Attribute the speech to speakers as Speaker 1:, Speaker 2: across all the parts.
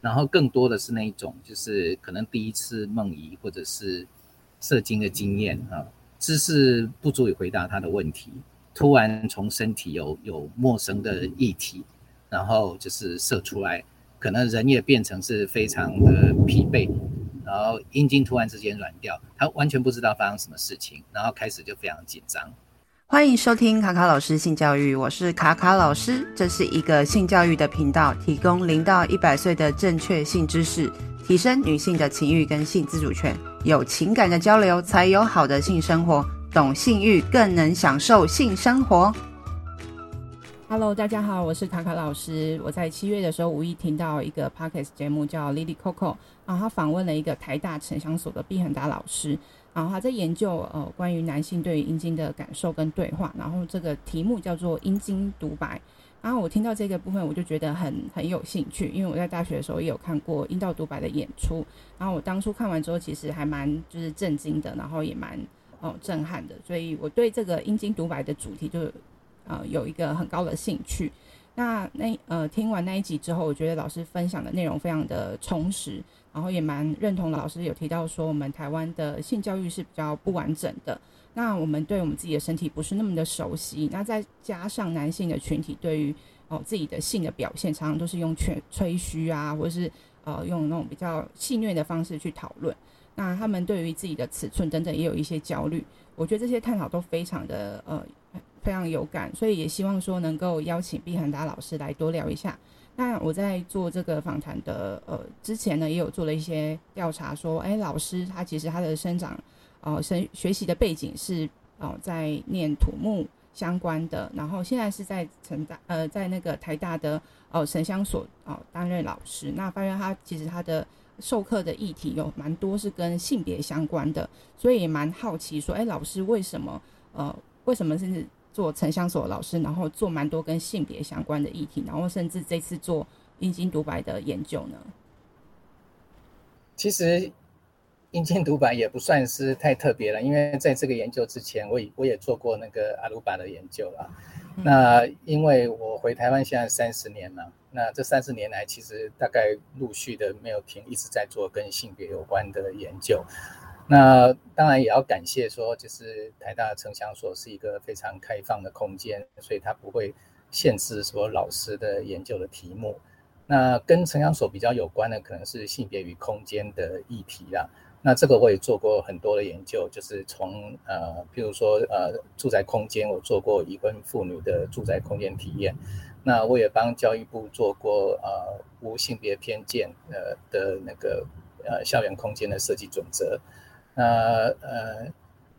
Speaker 1: 然后更多的是那一种，就是可能第一次梦遗或者是射精的经验啊，知识不足以回答他的问题，突然从身体有有陌生的液体，然后就是射出来，可能人也变成是非常的疲惫，然后阴茎突然之间软掉，他完全不知道发生什么事情，然后开始就非常紧张。
Speaker 2: 欢迎收听卡卡老师性教育，我是卡卡老师，这是一个性教育的频道，提供零到一百岁的正确性知识，提升女性的情欲跟性自主权，有情感的交流才有好的性生活，懂性欲更能享受性生活。Hello，大家好，我是卡卡老师。我在七月的时候无意听到一个 Podcast 节目叫 Lily Coco，然后他访问了一个台大城乡所的毕恒达老师。然后他在研究呃关于男性对于阴茎的感受跟对话，然后这个题目叫做阴茎独白。然后我听到这个部分，我就觉得很很有兴趣，因为我在大学的时候也有看过阴道独白的演出。然后我当初看完之后，其实还蛮就是震惊的，然后也蛮哦震撼的。所以我对这个阴茎独白的主题就呃有一个很高的兴趣。那那呃听完那一集之后，我觉得老师分享的内容非常的充实。然后也蛮认同老师有提到说，我们台湾的性教育是比较不完整的。那我们对我们自己的身体不是那么的熟悉。那再加上男性的群体对于哦自己的性的表现，常常都是用吹吹嘘啊，或者是呃用那种比较戏谑的方式去讨论。那他们对于自己的尺寸等等也有一些焦虑。我觉得这些探讨都非常的呃非常有感，所以也希望说能够邀请毕恒达老师来多聊一下。那我在做这个访谈的呃之前呢，也有做了一些调查，说，哎，老师他其实他的生长，呃，生学习的背景是哦、呃，在念土木相关的，然后现在是在成大呃在那个台大的哦、呃、城乡所哦担任老师。那发现他其实他的授课的议题有蛮多是跟性别相关的，所以也蛮好奇说，哎，老师为什么呃为什么是？做城乡所的老师，然后做蛮多跟性别相关的议题，然后甚至这次做阴茎独白的研究呢。
Speaker 1: 其实阴茎独白也不算是太特别了，因为在这个研究之前，我也我也做过那个阿鲁巴的研究了。嗯、那因为我回台湾现在三十年了，那这三十年来其实大概陆续的没有停，一直在做跟性别有关的研究。那当然也要感谢说，就是台大城乡所是一个非常开放的空间，所以它不会限制说老师的研究的题目。那跟城乡所比较有关的，可能是性别与空间的议题啦。那这个我也做过很多的研究，就是从呃，譬如说呃，住宅空间，我做过已婚妇女的住宅空间体验。那我也帮教育部做过呃，无性别偏见呃的那个呃校园空间的设计准则。那呃，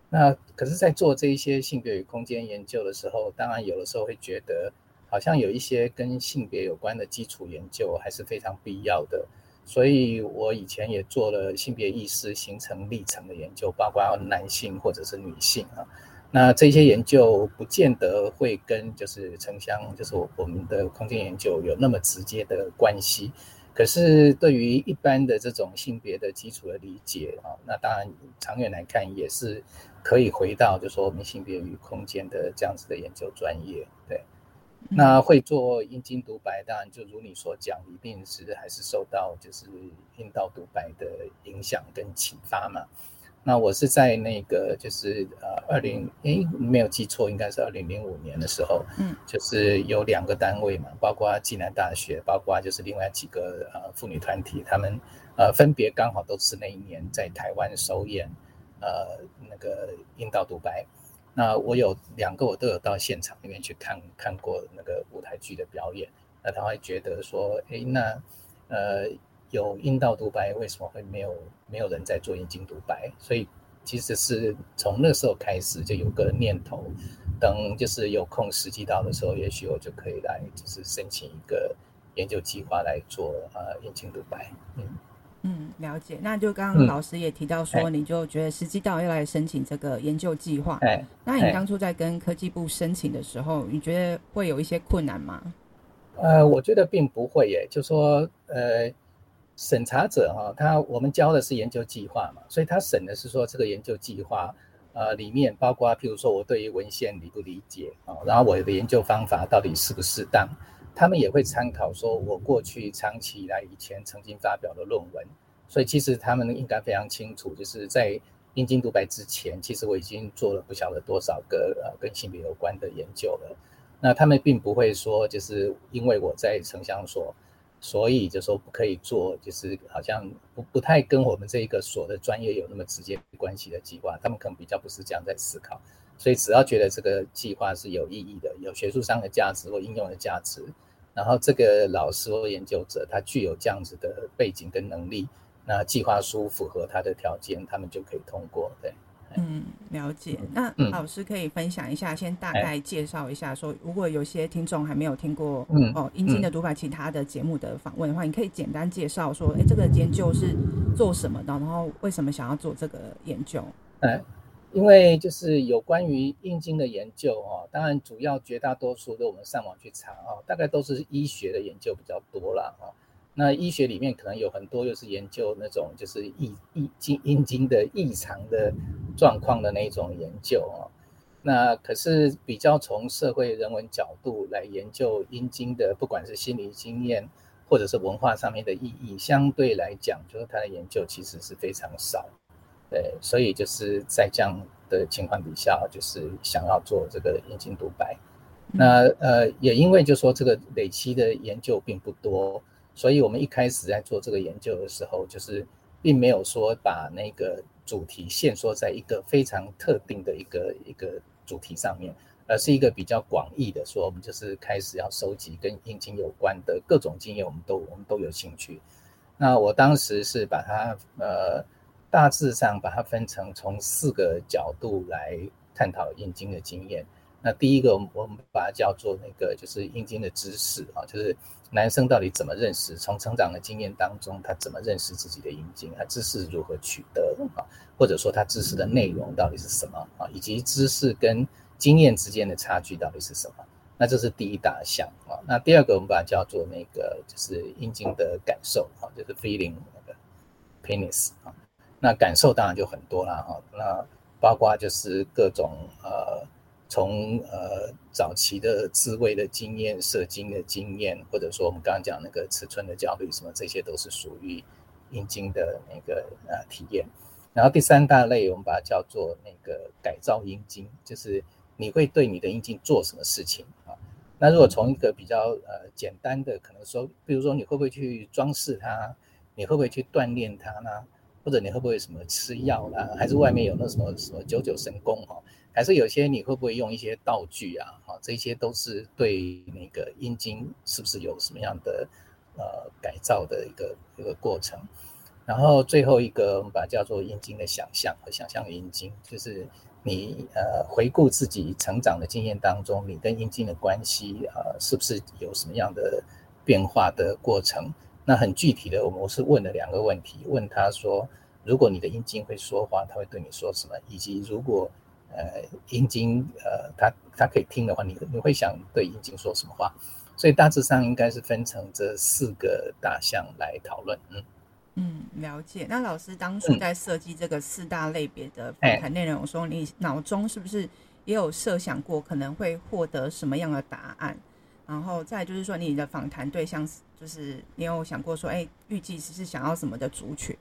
Speaker 1: 那可是，在做这一些性别与空间研究的时候，当然有的时候会觉得，好像有一些跟性别有关的基础研究还是非常必要的。所以我以前也做了性别意识形成历程的研究，包括男性或者是女性啊。那这些研究不见得会跟就是城乡，就是我们的空间研究有那么直接的关系。可是，对于一般的这种性别的基础的理解啊，那当然长远来看也是可以回到，就说我们性别与空间的这样子的研究专业。对，那会做阴茎独白，当然就如你所讲，一定是还是受到就是阴道独白的影响跟启发嘛。那我是在那个就是呃二零诶没有记错，应该是二零零五年的时候，嗯，就是有两个单位嘛，包括暨南大学，包括就是另外几个呃妇女团体，他们呃分别刚好都是那一年在台湾首演呃那个阴道独白。那我有两个我都有到现场里面去看看过那个舞台剧的表演，那他会觉得说，诶那呃。有阴道独白，为什么会没有没有人在做阴茎独白？所以其实是从那时候开始就有个念头，等就是有空时机到的时候，也许我就可以来就是申请一个研究计划来做呃阴茎独白。嗯
Speaker 2: 嗯，了解。那就刚刚老师也提到说，你就觉得时机到要来申请这个研究计划。哎，那你当初在跟科技部申请的时候，你觉得会有一些困难吗？
Speaker 1: 呃，我觉得并不会耶，就说呃。审查者哈，他我们教的是研究计划嘛，所以他审的是说这个研究计划，呃，里面包括譬如说我对于文献理不理解啊，然后我的研究方法到底适不适当，他们也会参考说我过去长期以来以前曾经发表的论文，所以其实他们应该非常清楚，就是在阴茎独白之前，其实我已经做了不晓得多少个呃跟性别有关的研究了。那他们并不会说，就是因为我在城乡所，所以就说不可以做，就是好像不不太跟我们这一个所的专业有那么直接关系的计划。他们可能比较不是这样在思考。所以只要觉得这个计划是有意义的，有学术上的价值或应用的价值，然后这个老师或研究者他具有这样子的背景跟能力，那计划书符合他的条件，他们就可以通过。对。
Speaker 2: 嗯，了解。那老师可以分享一下，嗯、先大概介绍一下说，说如果有些听众还没有听过，嗯，哦，阴茎的读法其他的节目的访问的话，嗯、你可以简单介绍说，哎，这个研究是做什么的，然后为什么想要做这个研究？
Speaker 1: 哎，因为就是有关于阴茎的研究哦，当然主要绝大多数的我们上网去查哦，大概都是医学的研究比较多啦。哦。那医学里面可能有很多又是研究那种就是异异经阴茎的异常的状况的那种研究哦。那可是比较从社会人文角度来研究阴茎的，不管是心理经验或者是文化上面的意义，相对来讲，就是它的研究其实是非常少。对，所以就是在这样的情况底下，就是想要做这个阴茎独白。那呃，也因为就说这个累积的研究并不多。所以，我们一开始在做这个研究的时候，就是并没有说把那个主题限缩在一个非常特定的一个一个主题上面，而是一个比较广义的说，我们就是开始要收集跟阴茎有关的各种经验，我们都我们都有兴趣。那我当时是把它呃大致上把它分成从四个角度来探讨阴茎的经验。那第一个，我们把它叫做那个就是阴茎的知识啊，就是。男生到底怎么认识？从成长的经验当中，他怎么认识自己的阴茎？他知识如何取得啊？或者说他知识的内容到底是什么啊？以及知识跟经验之间的差距到底是什么？那这是第一大项啊。那第二个我们把它叫做那个就是阴茎的感受啊，就是 feeling 那个 penis 啊。那感受当然就很多了哈。那包括就是各种呃。从呃早期的自慰的经验、射精的经验，或者说我们刚刚讲那个尺寸的焦虑，什么这些都是属于阴茎的那个呃体验。然后第三大类，我们把它叫做那个改造阴茎，就是你会对你的阴茎做什么事情啊？那如果从一个比较呃简单的，可能说，比如说你会不会去装饰它？你会不会去锻炼它呢？或者你会不会什么吃药啦？还是外面有那什么什么九九神功哈？还是有些你会不会用一些道具啊？哈，这些都是对那个阴茎是不是有什么样的呃改造的一个一个过程。然后最后一个我们把它叫做阴茎的想象和想象的阴茎，就是你呃回顾自己成长的经验当中，你跟阴茎的关系啊、呃，是不是有什么样的变化的过程？那很具体的，我们是问了两个问题，问他说，如果你的阴茎会说话，他会对你说什么？以及如果呃，阴茎呃，他他可以听的话，你你会想对阴茎说什么话？所以大致上应该是分成这四个大项来讨论。嗯
Speaker 2: 嗯，了解。那老师当初在设计这个四大类别的访谈内容的时候，你脑中是不是也有设想过可能会获得什么样的答案？然后再就是说，你的访谈对象就是你有想过说，哎，预计是想要什么的族群？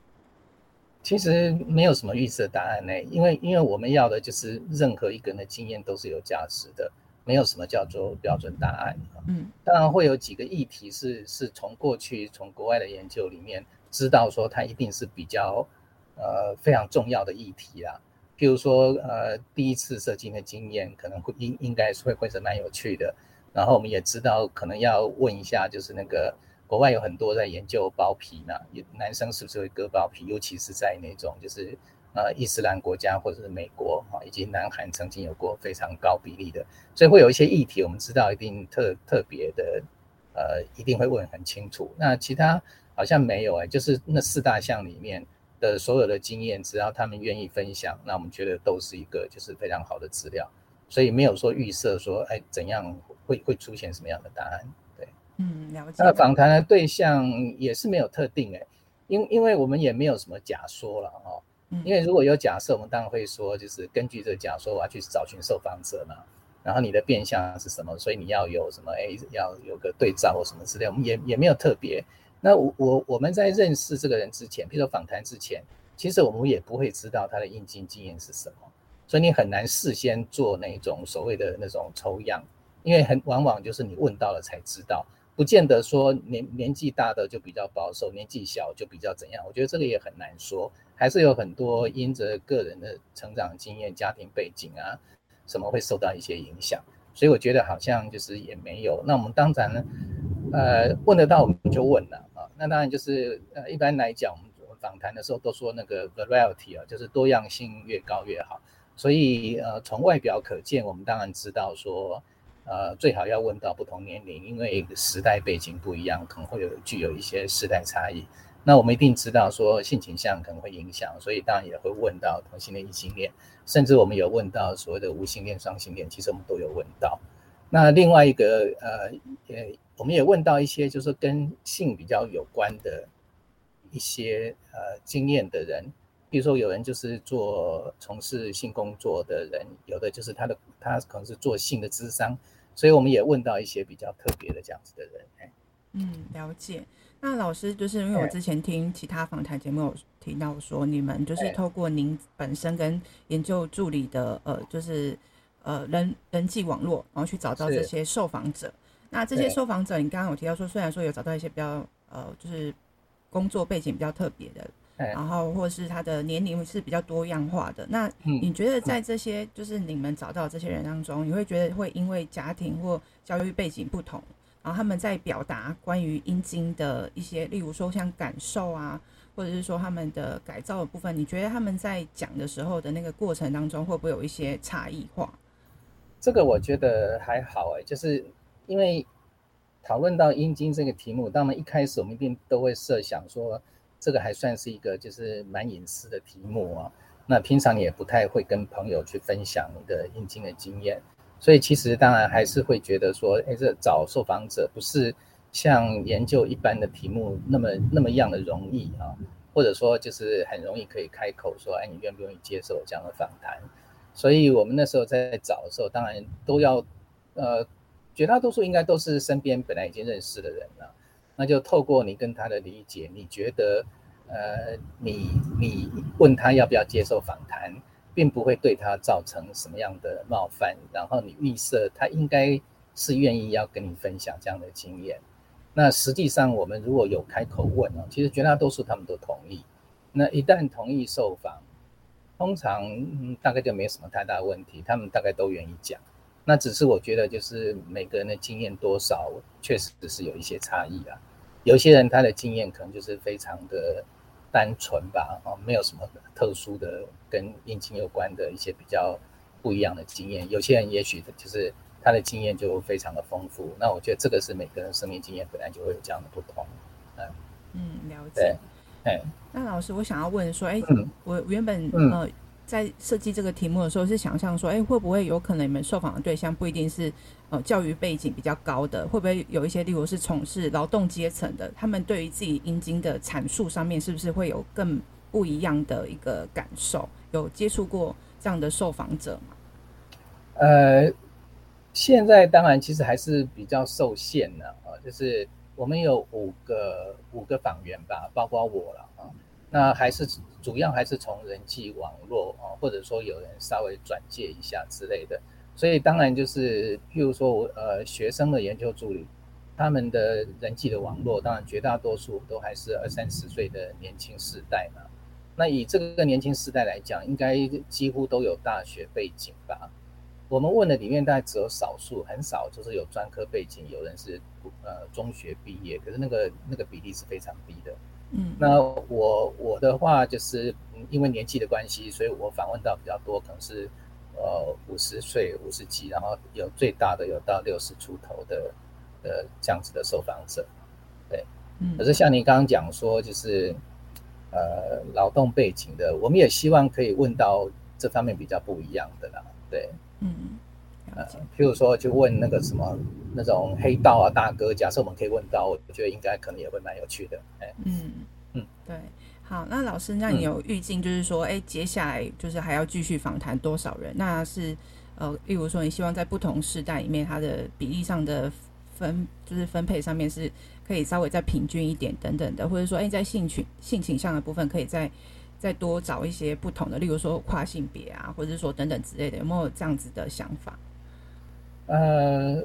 Speaker 1: 其实没有什么预设答案呢，因为因为我们要的就是任何一个人的经验都是有价值的，没有什么叫做标准答案。嗯，当然会有几个议题是是从过去从国外的研究里面知道说它一定是比较呃非常重要的议题啦。譬如说呃第一次射精的经验可能会应应该是会会是蛮有趣的，然后我们也知道可能要问一下就是那个。国外有很多在研究包皮呢，男生是不是会割包皮？尤其是在那种就是呃伊斯兰国家或者是美国啊，以及南韩曾经有过非常高比例的，所以会有一些议题，我们知道一定特特别的，呃，一定会问很清楚。那其他好像没有哎、就是那四大项里面的所有的经验，只要他们愿意分享，那我们觉得都是一个就是非常好的资料，所以没有说预设说哎怎样会会出现什么样的答案。
Speaker 2: 嗯，了解。
Speaker 1: 那访谈的对象也是没有特定诶，因因为我们也没有什么假说了哦。因为如果有假设，我们当然会说，就是根据这个假说，我要去找寻受访者嘛。然后你的变相是什么，所以你要有什么哎，要有个对照或什么之类，我们也也没有特别。那我我我们在认识这个人之前，比如说访谈之前，其实我们也不会知道他的应经经验是什么，所以你很难事先做那种所谓的那种抽样，因为很往往就是你问到了才知道，不见得说年年纪大的就比较保守，年纪小就比较怎样。我觉得这个也很难说，还是有很多因着个人的成长经验、家庭背景啊什么会受到一些影响，所以我觉得好像就是也没有。那我们当然呢，呃，问得到我们就问了啊。那当然就是呃，一般来讲，我们访谈的时候都说那个 variety 啊，就是多样性越高越好。所以呃，从外表可见，我们当然知道说，呃，最好要问到不同年龄，因为时代背景不一样，可能会有具有一些时代差异。那我们一定知道说性倾向可能会影响，所以当然也会问到同性恋、异性恋，甚至我们有问到所谓的无性恋、双性恋，其实我们都有问到。那另外一个呃，也。我们也问到一些，就是跟性比较有关的一些呃经验的人，比如说有人就是做从事性工作的人，有的就是他的他可能是做性的智商，所以我们也问到一些比较特别的这样子的人。
Speaker 2: 嗯，了解。那老师就是因为我之前听其他访谈节目有提到说，你们就是透过您本身跟研究助理的呃，就是呃人人际网络，然后去找到这些受访者。那这些受访者，你刚刚有提到说，虽然说有找到一些比较呃，就是工作背景比较特别的，然后或是他的年龄是比较多样化的。那你觉得在这些就是你们找到这些人当中，你会觉得会因为家庭或教育背景不同，然后他们在表达关于阴茎的一些，例如说像感受啊，或者是说他们的改造的部分，你觉得他们在讲的时候的那个过程当中，会不会有一些差异化？
Speaker 1: 这个我觉得还好哎，就是。因为讨论到阴茎这个题目，当然一开始我们一定都会设想说，这个还算是一个就是蛮隐私的题目啊。那平常也不太会跟朋友去分享你的阴茎的经验，所以其实当然还是会觉得说，哎，这找受访者不是像研究一般的题目那么那么样的容易啊，或者说就是很容易可以开口说，哎，你愿不愿意接受这样的访谈？所以我们那时候在找的时候，当然都要呃。绝大多数应该都是身边本来已经认识的人了，那就透过你跟他的理解，你觉得，呃，你你问他要不要接受访谈，并不会对他造成什么样的冒犯，然后你预设他应该是愿意要跟你分享这样的经验。那实际上我们如果有开口问哦，其实绝大多数他们都同意。那一旦同意受访，通常，嗯，大概就没什么太大问题，他们大概都愿意讲。那只是我觉得，就是每个人的经验多少，确实是有一些差异啊。有些人他的经验可能就是非常的单纯吧，哦，没有什么特殊的跟阴茎有关的一些比较不一样的经验。有些人也许就是他的经验就非常的丰富。那我觉得这个是每个人生命经验本来就会有这样的不同。嗯
Speaker 2: 嗯，了解。
Speaker 1: 哎，
Speaker 2: 那老师，我想要问说，哎，嗯，我原本呃。嗯在设计这个题目的时候，是想象说，哎，会不会有可能你们受访的对象不一定是呃教育背景比较高的，会不会有一些例如是从事劳动阶层的，他们对于自己阴茎的阐述上面，是不是会有更不一样的一个感受？有接触过这样的受访者吗？
Speaker 1: 呃，现在当然其实还是比较受限的啊，就是我们有五个五个访员吧，包括我了啊。那还是主要还是从人际网络啊，或者说有人稍微转介一下之类的，所以当然就是，譬如说我呃学生的研究助理，他们的人际的网络，当然绝大多数都还是二三十岁的年轻世代嘛。那以这个年轻世代来讲，应该几乎都有大学背景吧？我们问的里面大概只有少数，很少就是有专科背景，有人是呃中学毕业，可是那个那个比例是非常低的。
Speaker 2: 嗯，
Speaker 1: 那我我的话就是因为年纪的关系，所以我访问到比较多，可能是呃五十岁、五十几，然后有最大的有到六十出头的呃这样子的受访者，对，
Speaker 2: 嗯，
Speaker 1: 可是像你刚刚讲说，就是呃劳动背景的，我们也希望可以问到这方面比较不一样的啦，对，
Speaker 2: 嗯。
Speaker 1: 呃，譬如说，就问那个什么那种黑道啊大哥，假设我们可以问到，我觉得应该可能也会蛮有趣的。哎，
Speaker 2: 嗯嗯，对，好，那老师，那你有预计就是说，哎、嗯，接下来就是还要继续访谈多少人？那是呃，例如说你希望在不同世代里面，它的比例上的分就是分配上面是可以稍微再平均一点等等的，或者说，哎，在性取性倾向的部分可以再再多找一些不同的，例如说跨性别啊，或者是说等等之类的，有没有这样子的想法？
Speaker 1: 呃。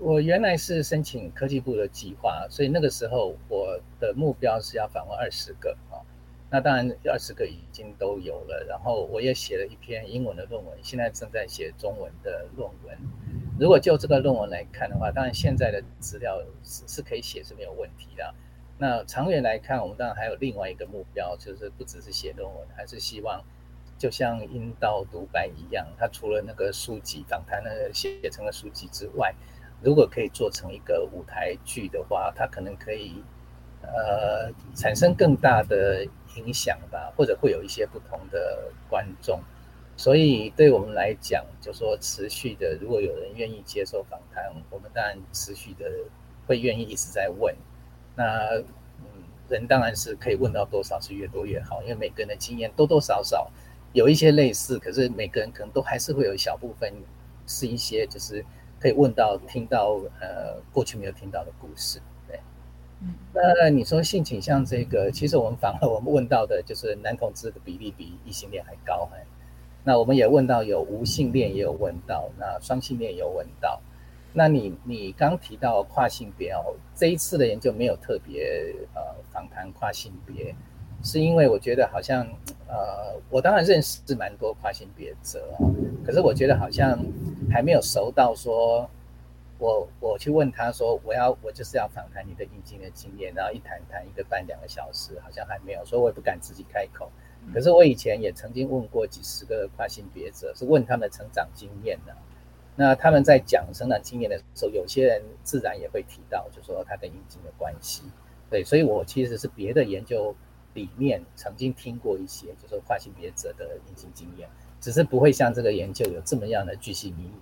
Speaker 1: 我原来是申请科技部的计划，所以那个时候我的目标是要访问二十个啊。那当然二十个已经都有了，然后我也写了一篇英文的论文，现在正在写中文的论文。如果就这个论文来看的话，当然现在的资料是是可以写是没有问题的。那长远来看，我们当然还有另外一个目标，就是不只是写论文，还是希望就像阴道独白一样，它除了那个书籍访谈的写成了书籍之外。如果可以做成一个舞台剧的话，它可能可以，呃，产生更大的影响吧，或者会有一些不同的观众。所以对我们来讲，就说持续的，如果有人愿意接受访谈，我们当然持续的会愿意一直在问。那嗯，人当然是可以问到多少是越多越好，因为每个人的经验多多少少有一些类似，可是每个人可能都还是会有一小部分是一些就是。可以问到、听到，呃，过去没有听到的故事，那你说性倾向这个，其实我们反而我们问到的就是男同志的比例比异性恋还高，哎。那我们也问到有无性恋，也有问到，那双性恋也有问到。那你你刚提到跨性别哦，这一次的研究没有特别呃访谈跨性别。是因为我觉得好像，呃，我当然认识蛮多跨性别者，可是我觉得好像还没有熟到说，我我去问他说，我要我就是要访谈你的引进的经验，然后一谈谈一个半两个小时，好像还没有，所以我也不敢自己开口。可是我以前也曾经问过几十个跨性别者，是问他们的成长经验的。那他们在讲成长经验的时候，有些人自然也会提到，就说他跟阴茎的关系。对，所以我其实是别的研究。里面曾经听过一些，就是跨性别者的阴茎经验，只是不会像这个研究有这么样的巨细靡遗，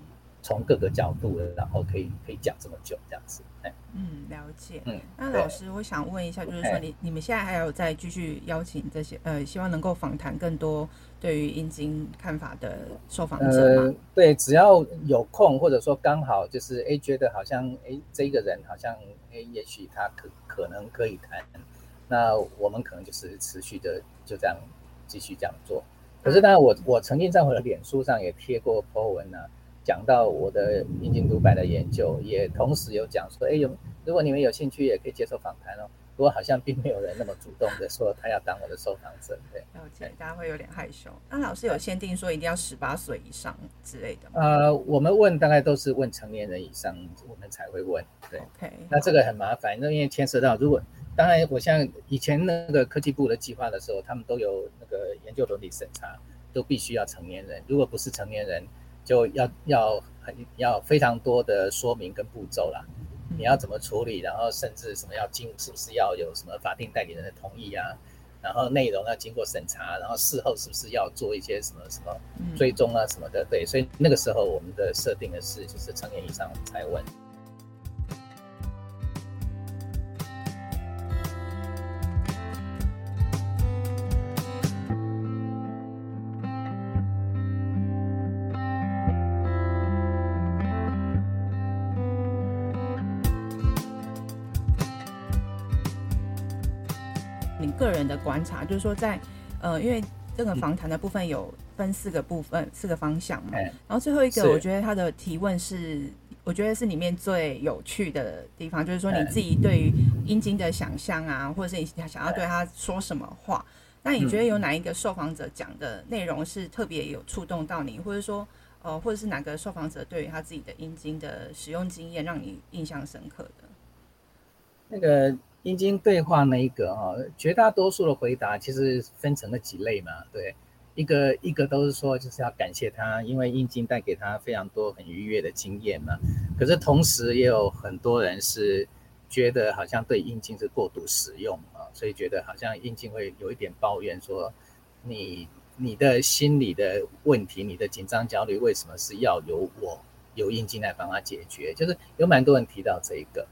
Speaker 1: 从各个角度，然后可以可以讲这么久这样子。
Speaker 2: 嗯，了解。嗯，那老师，我想问一下，就是说你你们现在还有在继续邀请这些呃，希望能够访谈更多对于阴茎看法的受访者吗？
Speaker 1: 呃，对，只要有空，或者说刚好就是哎，觉得好像哎，这个人好像哎，也许他可可能可以谈。那我们可能就是持续的就这样继续这样做。可是当然，我我曾经在我的脸书上也贴过 po 文呢，讲到我的阴茎独白的研究，也同时有讲说，哎，有如果你们有兴趣，也可以接受访谈哦。不过好像并没有人那么主动的说他要当我的受访者，对。
Speaker 2: 了解，大家会有点害羞。那老师有限定说一定要十八岁以上之类的吗？
Speaker 1: 呃，我们问大概都是问成年人以上，我们才会问。对。
Speaker 2: OK。
Speaker 1: 那这个很麻烦，那因为牵涉到如果。当然，我像以前那个科技部的计划的时候，他们都有那个研究伦理审查，都必须要成年人。如果不是成年人，就要要很要非常多的说明跟步骤啦。你要怎么处理，然后甚至什么要经是不是要有什么法定代理人的同意啊？然后内容要经过审查，然后事后是不是要做一些什么什么追踪啊什么的？对，所以那个时候我们的设定的是就是成年以上才
Speaker 2: 问。观察就是说在，呃，因为这个访谈的部分有分四个部分、四个方向嘛，然后最后一个，我觉得他的提问是，我觉得是里面最有趣的地方，就是说你自己对于阴茎的想象啊，或者是你想要对他说什么话，那你觉得有哪一个受访者讲的内容是特别有触动到你，或者说，呃，或者是哪个受访者对于他自己的阴茎的使用经验让你印象深刻的？
Speaker 1: 那个。阴茎对话那一个哈，绝大多数的回答其实分成了几类嘛，对，一个一个都是说就是要感谢他，因为阴茎带给他非常多很愉悦的经验嘛。可是同时也有很多人是觉得好像对阴茎是过度使用啊，所以觉得好像阴茎会有一点抱怨说，你你的心理的问题，你的紧张焦虑为什么是要由我由阴茎来帮他解决？就是有蛮多人提到这一个。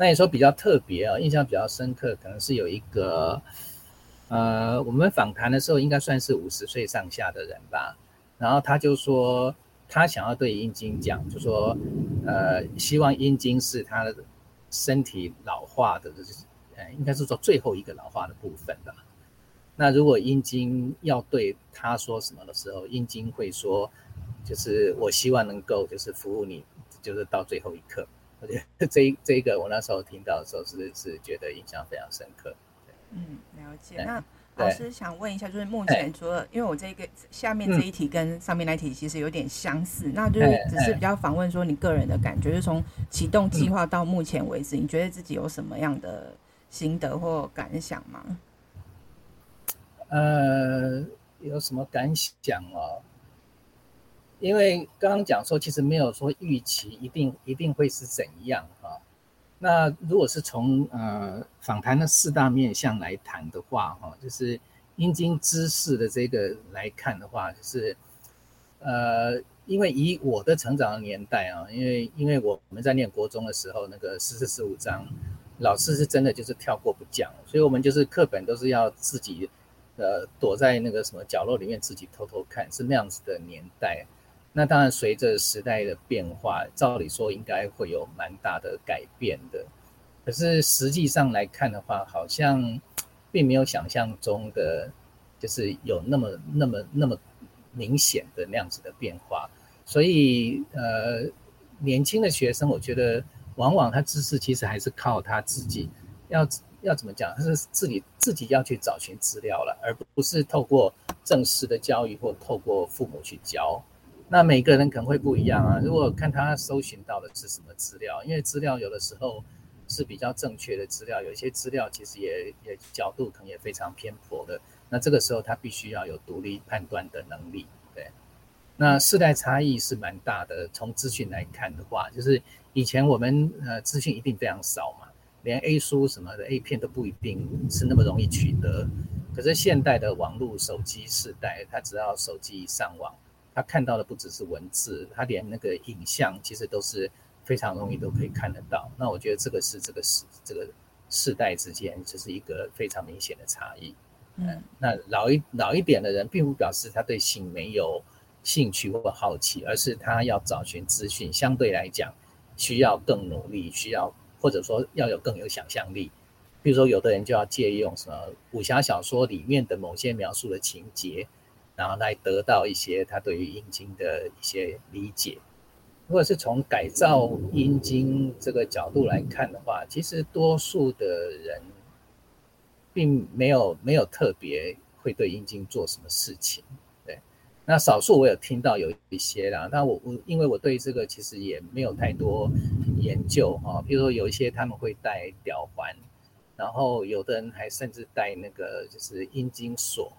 Speaker 1: 那你说比较特别啊，印象比较深刻，可能是有一个，呃，我们访谈的时候应该算是五十岁上下的人吧，然后他就说，他想要对阴茎讲，就说，呃，希望阴茎是他的身体老化的，就是呃，应该是说最后一个老化的部分的。那如果阴茎要对他说什么的时候，阴茎会说，就是我希望能够就是服务你，就是到最后一刻。我觉得这一这一个我那时候听到的时候是是觉得印象非常深刻。
Speaker 2: 嗯，了解。那老师想问一下，就是目前除了因为我这个下面这一题跟上面那一题其实有点相似，嗯、那就是只是比较访问说你个人的感觉，就是从启动计划到目前为止，嗯、你觉得自己有什么样的心得或感想吗？
Speaker 1: 呃，有什么感想哦？因为刚刚讲说，其实没有说预期一定一定会是怎样哈。那如果是从呃访谈的四大面向来谈的话哈，就是阴茎知识的这个来看的话，就是呃，因为以我的成长的年代啊，因为因为我们在念国中的时候，那个十四十五章，老师是真的就是跳过不讲，所以我们就是课本都是要自己。呃，躲在那个什么角落里面自己偷偷看，是那样子的年代。那当然，随着时代的变化，照理说应该会有蛮大的改变的。可是实际上来看的话，好像并没有想象中的，就是有那么那么那么明显的那样子的变化。所以，呃，年轻的学生，我觉得往往他知识其实还是靠他自己要。要怎么讲？他是自己自己要去找寻资料了，而不是透过正式的教育或透过父母去教。那每个人可能会不一样啊。如果看他搜寻到的是什么资料，因为资料有的时候是比较正确的资料，有一些资料其实也也角度可能也非常偏颇的。那这个时候他必须要有独立判断的能力。对，那世代差异是蛮大的。从资讯来看的话，就是以前我们呃资讯一定非常少嘛。连 A 书什么的 A 片都不一定是那么容易取得，可是现代的网络手机时代，他只要手机一上网，他看到的不只是文字，他连那个影像其实都是非常容易都可以看得到。那我觉得这个是这个世这个世代之间就是一个非常明显的差异。嗯，那老一老一点的人，并不表示他对性没有兴趣或好奇，而是他要找寻资讯，相对来讲需要更努力，需要。或者说要有更有想象力，比如说有的人就要借用什么武侠小说里面的某些描述的情节，然后来得到一些他对于阴茎的一些理解。如果是从改造阴茎这个角度来看的话，其实多数的人并没有没有特别会对阴茎做什么事情。对那少数我有听到有一些啦，但我我因为我对这个其实也没有太多研究哈，比如说有一些他们会戴吊环，然后有的人还甚至戴那个就是阴茎锁，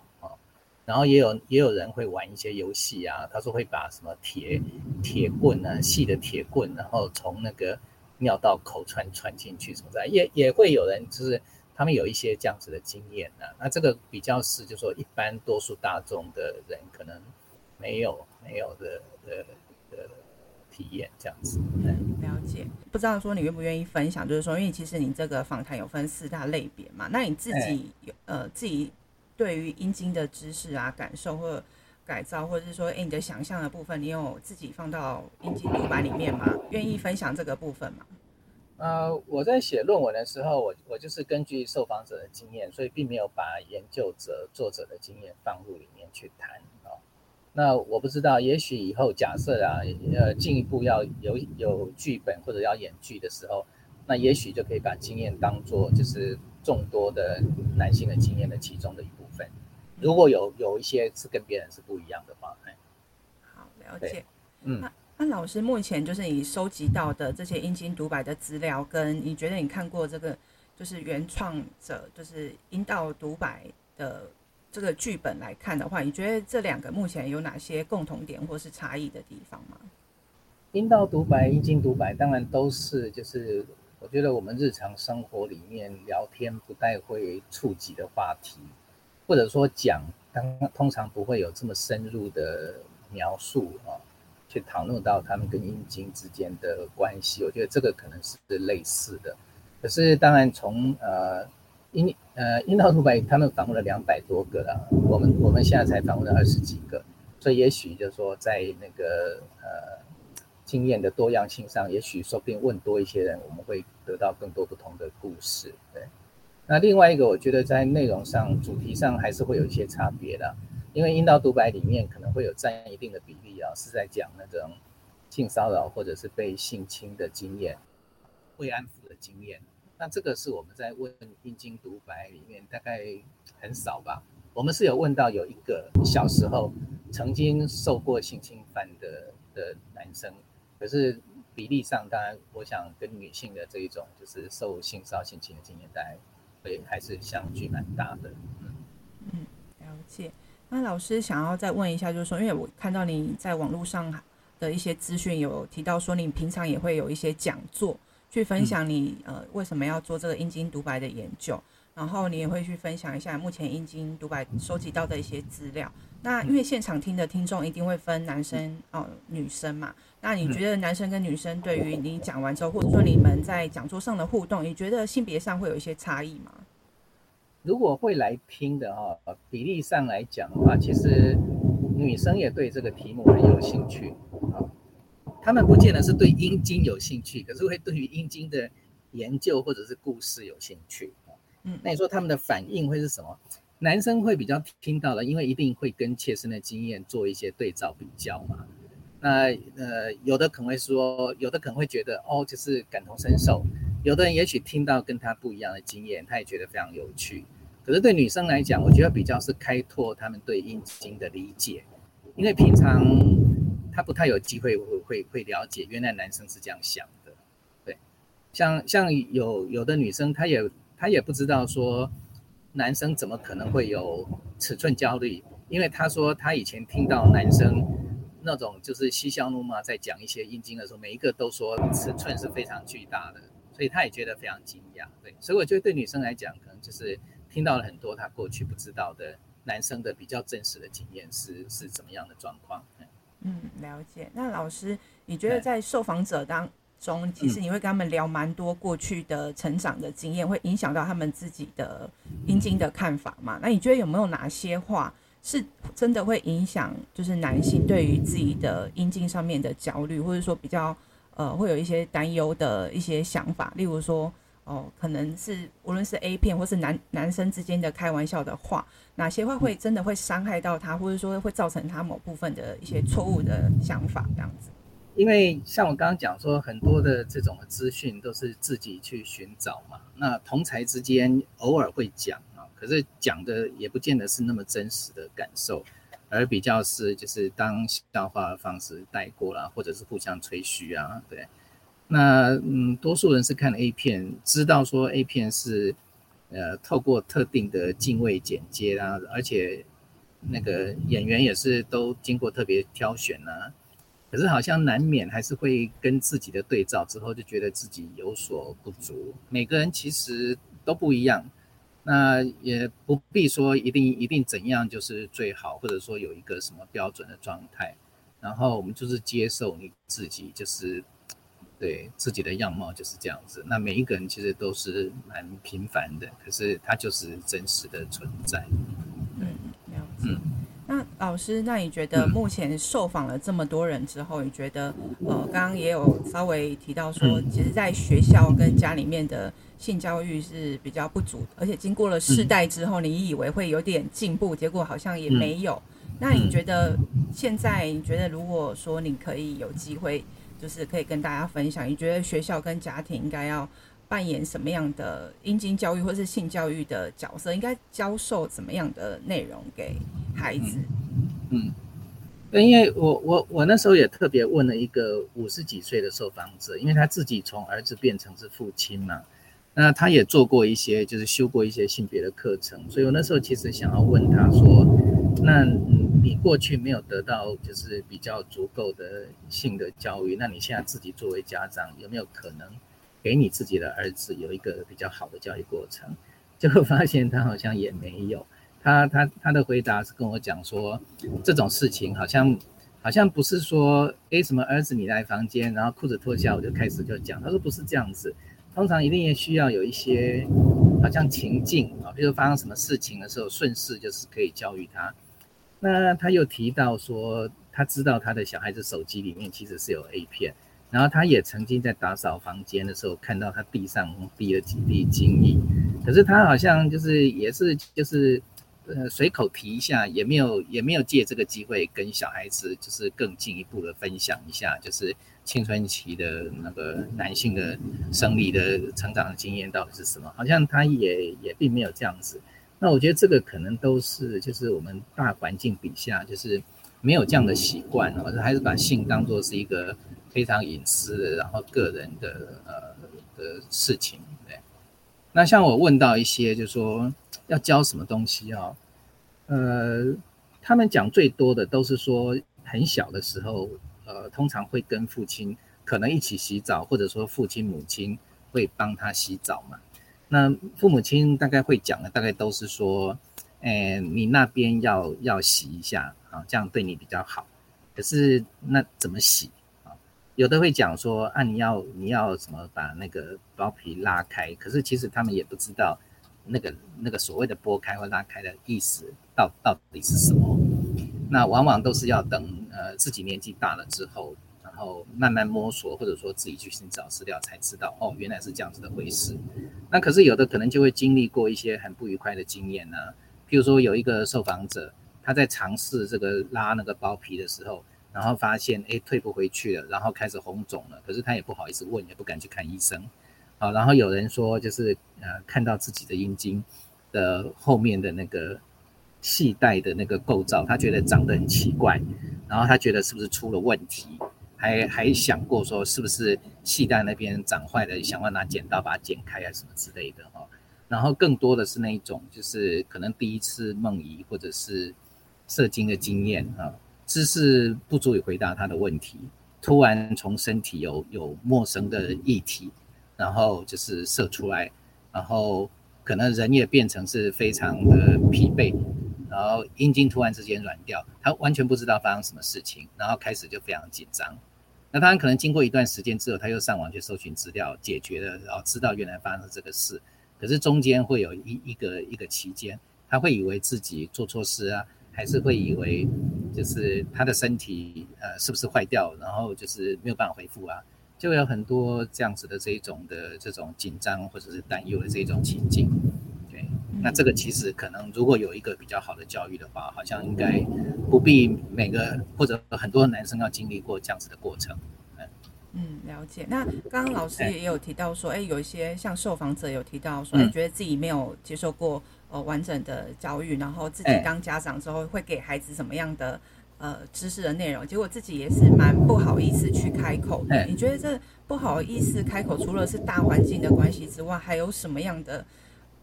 Speaker 1: 然后也有也有人会玩一些游戏啊，他说会把什么铁铁棍啊，细的铁棍，然后从那个尿道口穿穿进去什么的，也也会有人就是。他们有一些这样子的经验呢、啊，那这个比较是，就是说一般多数大众的人可能没有没有的的的体验这样子。
Speaker 2: 嗯，了解。不知道说你愿不愿意分享，就是说，因为其实你这个访谈有分四大类别嘛，那你自己有呃自己对于阴茎的知识啊、感受或者改造，或者是说，哎，你的想象的部分，你有自己放到阴茎独白里面吗？愿意分享这个部分吗？
Speaker 1: 呃，我在写论文的时候，我我就是根据受访者的经验，所以并没有把研究者、作者的经验放入里面去谈、哦。那我不知道，也许以后假设啊，呃，进一步要有有剧本或者要演剧的时候，那也许就可以把经验当做就是众多的男性的经验的其中的一部分。如果有有一些是跟别人是不一样的话，
Speaker 2: 好，了解，嗯。那老师目前就是你收集到的这些阴茎独白的资料，跟你觉得你看过这个就是原创者就是阴道独白的这个剧本来看的话，你觉得这两个目前有哪些共同点或是差异的地方吗？
Speaker 1: 阴道独白、阴茎独白当然都是就是我觉得我们日常生活里面聊天不太会触及的话题，或者说讲当通常不会有这么深入的描述啊。去讨论到他们跟阴茎之间的关系，我觉得这个可能是类似的。可是当然从呃阴呃阴道图白，他们访问了两百多个了，我们我们现在才访问了二十几个。所以也许就是说在那个呃经验的多样性上，也许说不定问多一些人，我们会得到更多不同的故事。对，那另外一个，我觉得在内容上、主题上还是会有一些差别的，因为阴道独白里面可能会有占一定的比例啊，是在讲那种性骚扰或者是被性侵的经验、慰安妇的经验。那这个是我们在问阴茎独白里面大概很少吧。我们是有问到有一个小时候曾经受过性侵犯的的男生，可是比例上，当然我想跟女性的这一种就是受性骚性侵的经验，大概会还是相距蛮大的。嗯
Speaker 2: 嗯，了解。那老师想要再问一下，就是说，因为我看到你在网络上的一些资讯有提到说，你平常也会有一些讲座。去分享你呃为什么要做这个阴茎独白的研究，然后你也会去分享一下目前阴茎独白收集到的一些资料。那因为现场听的听众一定会分男生哦、呃、女生嘛，那你觉得男生跟女生对于你讲完之后，或者说你们在讲座上的互动，你觉得性别上会有一些差异吗？
Speaker 1: 如果会来听的哈，比例上来讲的话，其实女生也对这个题目很有兴趣啊。他们不见得是对阴茎有兴趣，可是会对于阴茎的研究或者是故事有兴趣。嗯，那你说他们的反应会是什么？男生会比较听到了，因为一定会跟切身的经验做一些对照比较嘛。那呃，有的可能会说，有的可能会觉得哦，就是感同身受。有的人也许听到跟他不一样的经验，他也觉得非常有趣。可是对女生来讲，我觉得比较是开拓他们对阴茎的理解，因为平常。他不太有机会会会会了解，原来男生是这样想的，对，像像有有的女生，她也她也不知道说男生怎么可能会有尺寸焦虑，因为她说她以前听到男生那种就是西乡路嘛在讲一些阴茎的时候，每一个都说尺寸是非常巨大的，所以他也觉得非常惊讶，对，所以我觉得对女生来讲，可能就是听到了很多她过去不知道的男生的比较真实的经验是是怎么样的状况。
Speaker 2: 嗯，了解。那老师，你觉得在受访者当中，其实你会跟他们聊蛮多过去的成长的经验，会影响到他们自己的阴茎的看法吗？那你觉得有没有哪些话是真的会影响，就是男性对于自己的阴茎上面的焦虑，或者说比较呃会有一些担忧的一些想法？例如说。哦，可能是无论是 A 片或是男男生之间的开玩笑的话，哪些话会真的会伤害到他，或者说会造成他某部分的一些错误的想法这样子？
Speaker 1: 因为像我刚刚讲说，很多的这种资讯都是自己去寻找嘛。那同侪之间偶尔会讲，可是讲的也不见得是那么真实的感受，而比较是就是当笑话的方式带过啦，或者是互相吹嘘啊，对。那嗯，多数人是看 A 片，知道说 A 片是，呃，透过特定的镜位剪接啊，而且那个演员也是都经过特别挑选啊。可是好像难免还是会跟自己的对照之后，就觉得自己有所不足。每个人其实都不一样，那也不必说一定一定怎样就是最好，或者说有一个什么标准的状态。然后我们就是接受你自己，就是。对自己的样貌就是这样子，那每一个人其实都是蛮平凡的，可是他就是真实的存在。
Speaker 2: 嗯，了解。嗯，那老师，那你觉得目前受访了这么多人之后，嗯、你觉得呃，刚刚也有稍微提到说，嗯、其实，在学校跟家里面的性教育是比较不足，而且经过了世代之后，你以为会有点进步，结果好像也没有。嗯、那你觉得现在，你觉得如果说你可以有机会？就是可以跟大家分享，你觉得学校跟家庭应该要扮演什么样的阴茎教育或是性教育的角色？应该教授怎么样的内容给孩子？
Speaker 1: 嗯，嗯，因为我我我那时候也特别问了一个五十几岁的受访者，因为他自己从儿子变成是父亲嘛，那他也做过一些，就是修过一些性别的课程，所以我那时候其实想要问他说，那。你过去没有得到就是比较足够的性的教育，那你现在自己作为家长有没有可能给你自己的儿子有一个比较好的教育过程？结果发现他好像也没有。他他他的回答是跟我讲说，这种事情好像好像不是说，诶什么儿子你来房间，然后裤子脱下我就开始就讲。他说不是这样子，通常一定也需要有一些好像情境啊，比如发生什么事情的时候，顺势就是可以教育他。那他又提到说，他知道他的小孩子手机里面其实是有 A 片，然后他也曾经在打扫房间的时候看到他地上滴了几滴精液，可是他好像就是也是就是。呃，随口提一下，也没有也没有借这个机会跟小孩子就是更进一步的分享一下，就是青春期的那个男性的生理的成长的经验到底是什么？好像他也也并没有这样子。那我觉得这个可能都是就是我们大环境底下就是没有这样的习惯，或者还是把性当作是一个非常隐私的，然后个人的呃的事情。对。那像我问到一些，就是说。要教什么东西啊？呃，他们讲最多的都是说很小的时候，呃，通常会跟父亲可能一起洗澡，或者说父亲母亲会帮他洗澡嘛。那父母亲大概会讲的，大概都是说，哎，你那边要要洗一下啊，这样对你比较好。可是那怎么洗？有的会讲说啊，你要你要怎么把那个包皮拉开？可是其实他们也不知道。那个那个所谓的拨开或拉开的意思到到底是什么？那往往都是要等呃自己年纪大了之后，然后慢慢摸索，或者说自己去寻找资料才知道哦，原来是这样子的回事。那可是有的可能就会经历过一些很不愉快的经验呢、譬如说有一个受访者他在尝试这个拉那个包皮的时候，然后发现哎退不回去了，然后开始红肿了，可是他也不好意思问，也不敢去看医生。好，然后有人说，就是呃，看到自己的阴茎的后面的那个系带的那个构造，他觉得长得很奇怪，然后他觉得是不是出了问题，还还想过说是不是系带那边长坏了，想要拿剪刀把它剪开啊什么之类的哈。然后更多的是那一种，就是可能第一次梦遗或者是射精的经验啊，知识不足以回答他的问题，突然从身体有有陌生的液体。然后就是射出来，然后可能人也变成是非常的疲惫，然后阴茎突然之间软掉，他完全不知道发生什么事情，然后开始就非常紧张。那当然可能经过一段时间之后，他又上网去搜寻资料，解决了，然后知道原来发生这个事。可是中间会有一一个一个期间，他会以为自己做错事啊，还是会以为就是他的身体呃是不是坏掉，然后就是没有办法恢复啊。就有很多这样子的这一种的这种紧张或者是担忧的这一种情境，对，那这个其实可能如果有一个比较好的教育的话，好像应该不必每个或者很多男生要经历过这样子的过程。
Speaker 2: 嗯，了解。那刚刚老师也有提到说，哎，有一些像受访者有提到说，哎，觉得自己没有接受过呃完整的教育，然后自己当家长之后会给孩子什么样的？呃，知识的内容，结果自己也是蛮不好意思去开口的。你觉得这不好意思开口，除了是大环境的关系之外，还有什么样的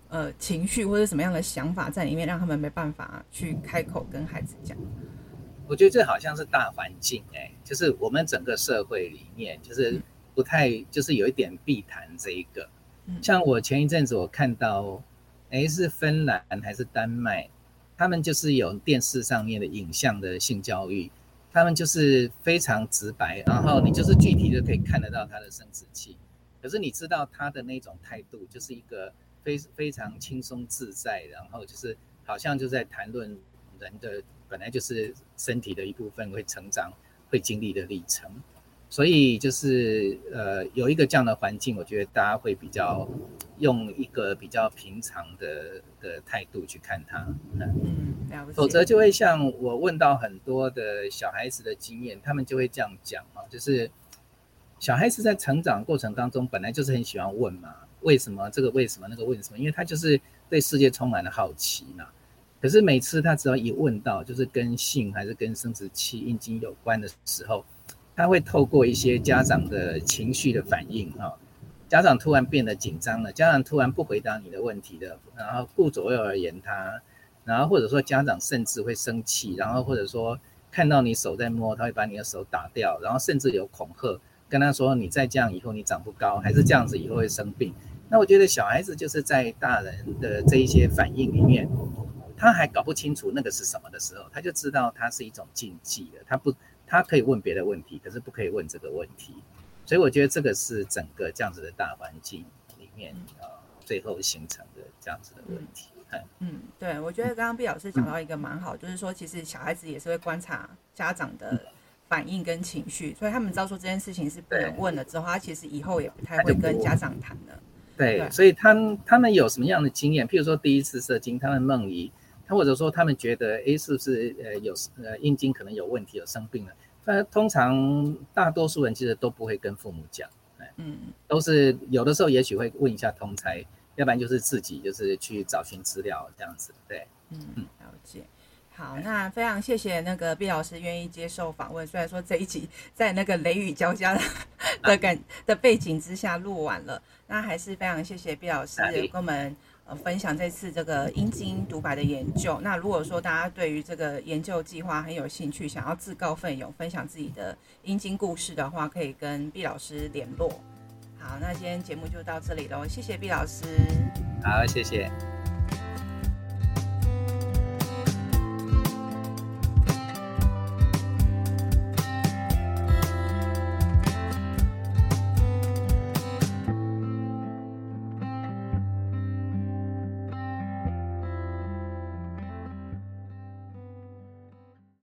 Speaker 2: 呃情绪或者什么样的想法在里面，让他们没办法去开口跟孩子讲？
Speaker 1: 我觉得这好像是大环境哎、欸，就是我们整个社会里面，就是不太，就是有一点避谈这一个。像我前一阵子我看到，哎，是芬兰还是丹麦？他们就是有电视上面的影像的性教育，他们就是非常直白，然后你就是具体的可以看得到他的生殖器，可是你知道他的那种态度就是一个非非常轻松自在，然后就是好像就在谈论人的本来就是身体的一部分会成长会经历的历程。所以就是呃有一个这样的环境，我觉得大家会比较用一个比较平常的的态度去看它，嗯，否则就会像我问到很多的小孩子的经验，他们就会这样讲啊，就是小孩子在成长过程当中本来就是很喜欢问嘛，为什么这个为什么那个为什么，因为他就是对世界充满了好奇嘛。可是每次他只要一问到就是跟性还是跟生殖器阴茎有关的时候，他会透过一些家长的情绪的反应，哈，家长突然变得紧张了，家长突然不回答你的问题的，然后顾左右而言他，然后或者说家长甚至会生气，然后或者说看到你手在摸，他会把你的手打掉，然后甚至有恐吓，跟他说你再这样以后你长不高，还是这样子以后会生病。那我觉得小孩子就是在大人的这一些反应里面，他还搞不清楚那个是什么的时候，他就知道它是一种禁忌的，他不。他可以问别的问题，可是不可以问这个问题，所以我觉得这个是整个这样子的大环境里面啊，最后形成的这样子的问题。
Speaker 2: 嗯，对，我觉得刚刚毕老师讲到一个蛮好，嗯、就是说其实小孩子也是会观察家长的反应跟情绪，所以他们知道说这件事情是不能问了之后，他其实以后也不太会跟家长谈了。
Speaker 1: 对，对所以他们他们有什么样的经验？譬如说第一次射精，他们梦遗，他或者说他们觉得，哎，是不是呃有呃阴茎可能有问题，有生病了？那通常大多数人其实都不会跟父母讲，嗯，都是有的时候也许会问一下通才，要不然就是自己就是去找寻资料这样子，对，
Speaker 2: 嗯嗯，了解。好，那非常谢谢那个毕老师愿意接受访问。虽然说这一集在那个雷雨交加的的感的背景之下录完了，那还是非常谢谢毕老师跟我们分享这次这个阴茎独白的研究。那如果说大家对于这个研究计划很有兴趣，想要自告奋勇分享自己的阴茎故事的话，可以跟毕老师联络。好，那今天节目就到这里喽，谢谢毕老师。
Speaker 1: 好，谢谢。